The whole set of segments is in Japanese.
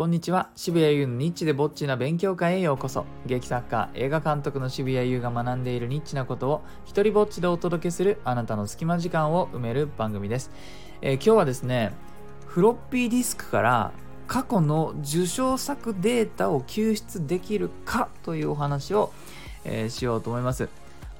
こんにちは。渋谷優のニッチでぼっちな勉強会へようこそ。劇作家映画監督の渋谷優が学んでいるニッチなことを一人ぼっちでお届けするあなたの隙間時間を埋める番組です、えー、今日はですねフロッピーディスクから過去の受賞作データを救出できるかというお話を、えー、しようと思います。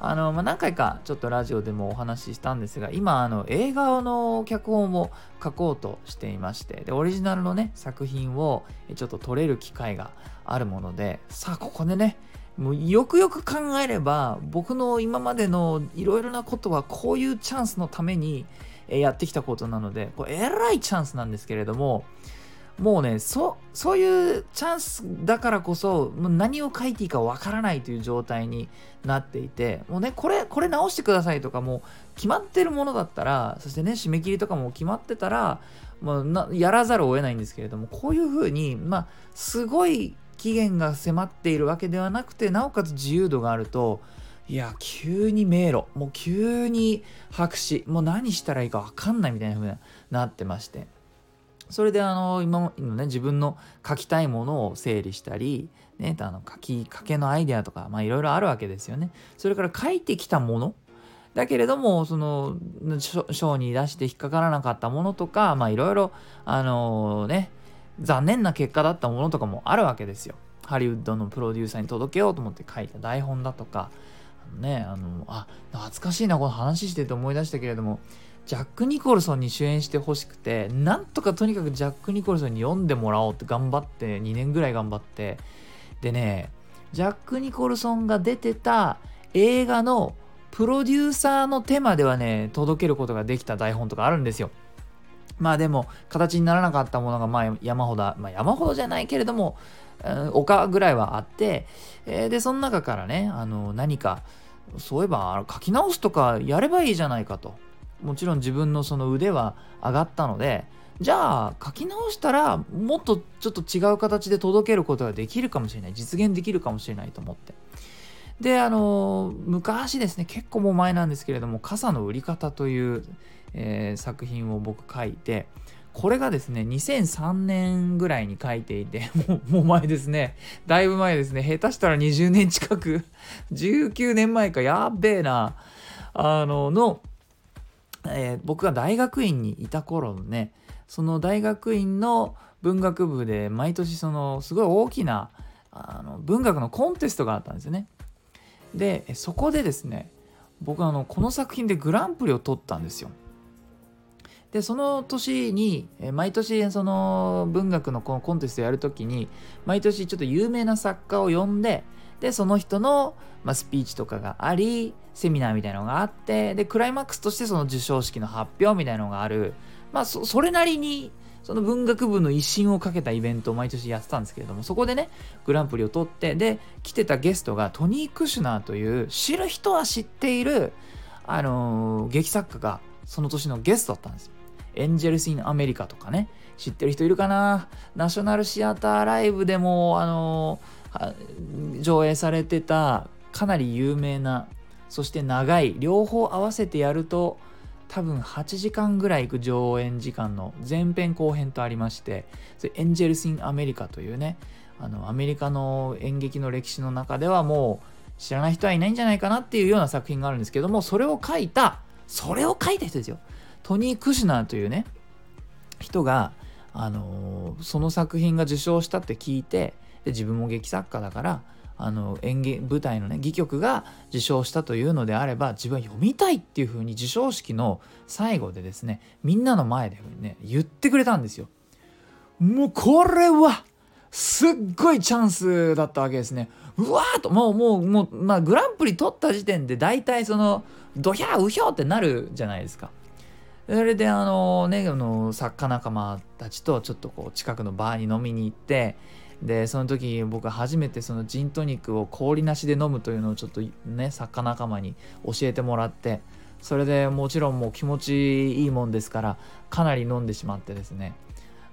あの、まあ、何回かちょっとラジオでもお話ししたんですが、今、あの、映画の脚本を書こうとしていまして、で、オリジナルのね、作品をちょっと撮れる機会があるもので、さあ、ここでね、もうよくよく考えれば、僕の今までのいろいろなことはこういうチャンスのためにやってきたことなので、これ、えらいチャンスなんですけれども、もうねそそういうチャンスだからこそもう何を書いていいかわからないという状態になっていてもうねこれこれ直してくださいとかもう決まってるものだったらそしてね締め切りとかも決まってたらもうやらざるを得ないんですけれどもこういうふうにまあすごい期限が迫っているわけではなくてなおかつ自由度があるといや急に迷路もう急に白紙もう何したらいいか分かんないみたいな風になってまして。それであの今のね自分の書きたいものを整理したり、ね、あの書きかけのアイデアとかいろいろあるわけですよね。それから書いてきたものだけれどもその賞に出して引っかからなかったものとかいろいろあのね残念な結果だったものとかもあるわけですよ。ハリウッドのプロデューサーに届けようと思って書いた台本だとかねあのあ懐かしいなこの話してて思い出したけれどもジャック・ニコルソンに主演してほしくてなんとかとにかくジャック・ニコルソンに読んでもらおうって頑張って2年ぐらい頑張って。でねジャック・ニコルソンが出てた映画のプロデューサーの手まではね届けることができた台本とかあるんですよ。まあでも形にならなかったものがまあ山ほど、まあ、山ほどじゃないけれども、丘ぐらいはあって、えー、でその中からねあの何かそういえば書き直すとかやればいいじゃないかと。もちろん自分のその腕は上がったのでじゃあ書き直したらもっとちょっと違う形で届けることができるかもしれない。実現できるかもしれないと思って。であの昔ですね結構もう前なんですけれども「傘の売り方」という、えー、作品を僕書いてこれがですね2003年ぐらいに書いていて もうもう前ですね。だいぶ前ですね。下手したら20年近く。19年前か。やっべえな。あののえー、僕が大学院にいた頃のねその大学院の文学部で毎年そのすごい大きなあの文学のコンテストがあったんですよね。でそこでですね僕あのこの作品でグランプリを取ったんですよ。でその年に毎年その文学のこのコンテストやる時に毎年ちょっと有名な作家を呼んででその人の、まあ、スピーチとかがありセミナーみたいなのがあってでクライマックスとしてその授賞式の発表みたいなのがあるまあそれなりにその文学部の威信をかけたイベントを毎年やってたんですけれどもそこでねグランプリを取ってで来てたゲストがトニー・クシュナーという知る人は知っているあのー、劇作家がその年のゲストだったんですよ。エンジェルス・イン・アメリカとかね知ってる人いるかな？ナショナルシアターライブでもあのー、上映されてたかなり有名なそして長い両方合わせてやると多分8時間ぐらいいく上演時間の前編後編とありましてエンジェルス・イン・アメリカというねあのアメリカの演劇の歴史の中ではもう知らない人はいないんじゃないかなっていうような作品があるんですけどもそれを書いたそれを書いた人ですよ。トニー・クシュナーというね人が、あのー、その作品が受賞したって聞いてで自分も劇作家だからあの演芸舞台のね戯曲が受賞したというのであれば自分は読みたいっていう風に授賞式の最後でですねみんなの前でね言ってくれたんですよ。もうこれはすっごいチャンスだったわけですね。うわーともうもうもうまあグランプリ取った時点で大体そのドヒャーウヒョーってなるじゃないですか。それであのねあの作家仲間たちとちょっとこう近くのバーに飲みに行ってでその時僕初めてそのジントニックを氷なしで飲むというのをちょっとね作家仲間に教えてもらってそれでもちろんもう気持ちいいもんですからかなり飲んでしまってですね。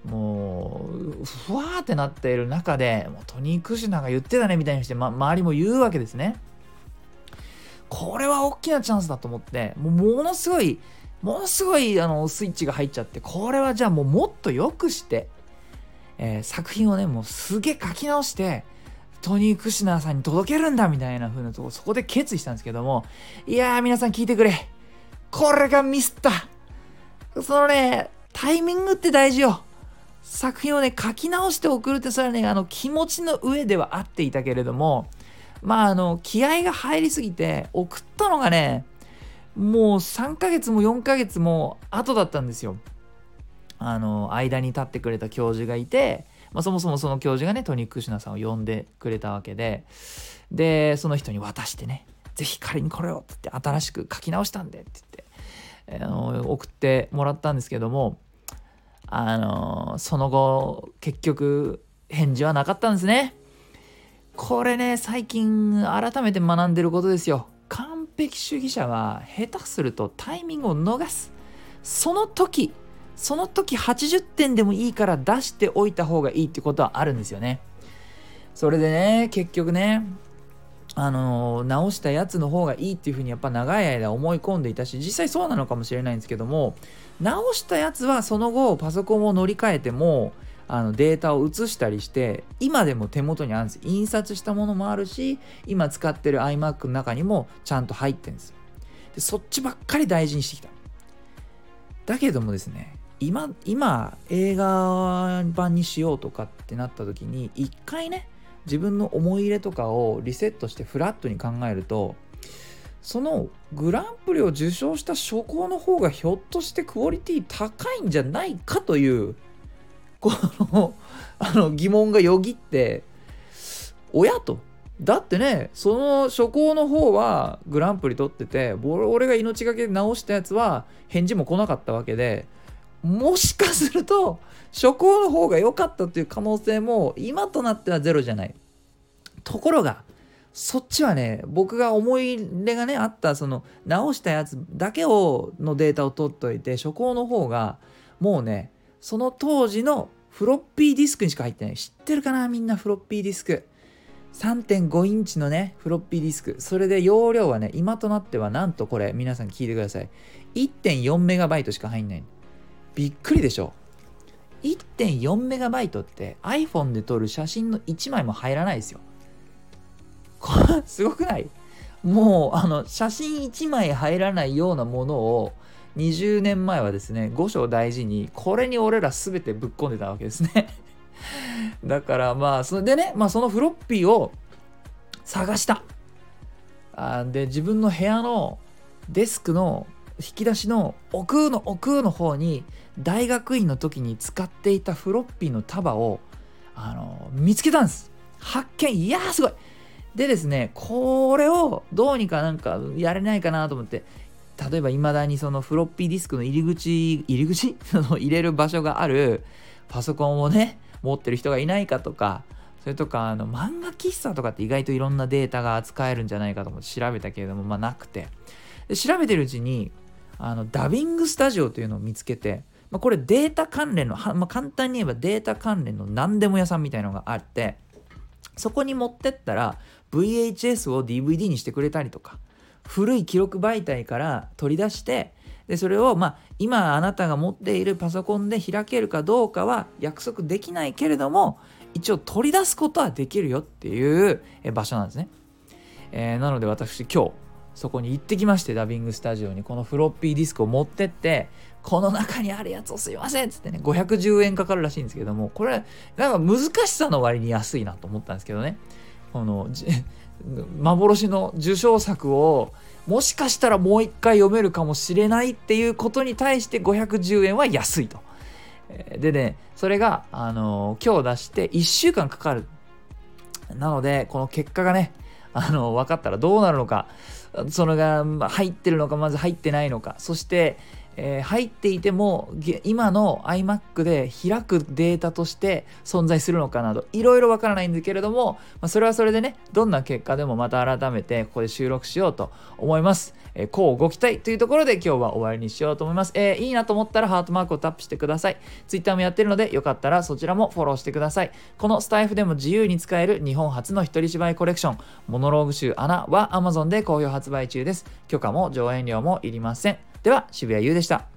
もうふわーってなっている中でもうトニー・クシュナが言ってたねみたいにして、ま、周りも言うわけですね。これは大きなチャンスだと思ってもうものすごいものすごいあのスイッチが入っちゃってこれはじゃあもうもっと良くしてえー、作品をねもうすげえ書き直してトニー・クシナーさんに届けるんだみたいな風なとこそこで決意したんですけどもいやー皆さん聞いてくれ。これがミスった。そのねタイミングって大事よ。作品をね書き直して送るってそれはねあの気持ちの上ではあっていたけれどもまああの気合が入りすぎて送ったのがねもう3ヶ月も4ヶ月も後だったんですよ。あの間に立ってくれた教授がいて、まあ、そもそもその教授がねトニック・シュナさんを呼んでくれたわけででその人に渡してね是非仮にこれをってって新しく書き直したんでって言ってあの送ってもらったんですけどもあのその後結局返事はなかったんですね。これね最近改めて学んでることですよ。完璧主義者は下手するとタイミングを逃す。その時その時80点でもいいから出しておいた方がいいってことはあるんですよね。それでね、結局ね、あの直したやつの方がいいっていうふうにやっぱ長い間思い込んでいたし、実際そうなのかもしれないんですけども、直したやつはその後パソコンを乗り換えても、あのデータを移したりして今でも手元にあるんです。印刷したものもあるし今使ってる iMac の中にもちゃんと入ってるんです。でそっちばっかり大事にしてきた。だけどもですね今今映画版にしようとかってなった時に一回ね自分の思い入れとかをリセットしてフラットに考えるとそのグランプリを受賞した初行の方がひょっとしてクオリティ高いんじゃないかというこの あの疑問がよぎって親と。だってねその初行の方はグランプリ取ってて俺が命がけで直したやつは返事も来なかったわけでもしかすると初行の方が良かったという可能性も今となってはゼロじゃない。ところがそっちはね僕が思い入れがねあったその直したやつだけをのデータを取っといて初行の方がもうねその当時のフロッピーディスクにしか入ってない。知ってるかな？みんなフロッピーディスク。3.5インチのねフロッピーディスク。それで容量はね今となってはなんとこれ皆さん聞いてください。1.4メガバイトしか入んない。びっくりでしょ。1.4メガバイトって iPhone で撮る写真の1枚も入らないですよ。こ れすごくない？もうあの写真1枚入らないようなものを20年前はですね5章大事にこれに俺ら全てぶっ込んでたわけですね。だからまあそれでね、まあ、そのフロッピーを探した。あで自分の部屋のデスクの引き出しの奥の奥の方に大学院の時に使っていたフロッピーの束をあの見つけたんです。発見。いやーすごい。でですねこれをどうにかなんかやれないかなと思って。例えばいまだにそのフロッピーディスクの入り口入り口？入れる場所がある。パソコンをね持ってる人がいないかとか。それとかあの漫画喫茶とかって意外といろんなデータが扱えるんじゃないかと思って調べたけれどもまあなくて。で調べてるうちにあのダビングスタジオというのを見つけて、まあ、これデータ関連の、まあ、簡単に言えばデータ関連の何でも屋さんみたいのがあってそこに持ってったら VHS を DVD にしてくれたりとか古い記録媒体から取り出してでそれをまあ今あなたが持っているパソコンで開けるかどうかは約束できないけれども一応取り出すことはできるよっていう場所なんですね。えー、なので私今日そこに行ってきましてダビングスタジオにこのフロッピーディスクを持ってってこの中にあるやつをすいませんっつってね510円かかるらしいんですけどもこれなんか難しさの割に安いなと思ったんですけどね。この幻の受賞作をもしかしたらもう一回読めるかもしれないっていうことに対して510円は安いと。でねそれが、あの今日出して1週間かかる。なのでこの結果がねあの分かったらどうなるのか。そのが入ってるのかまず入ってないのか。そして、えー、入っていても今の iMac で開くデータとして存在するのかなどいろいろわからないんだけれども、まあ、それはそれでねどんな結果でもまた改めてここで収録しようと思います。えー、こうご期待というところで今日は終わりにしようと思います。えー、いいなと思ったらハートマークをタップしてください。Twitter もやってるのでよかったらそちらもフォローしてください。このスタイフでも自由に使える日本初の一人芝居コレクションモノローグ集アナは Amazon で好評発売中です。許可も上演料もいりません。では渋谷優でした。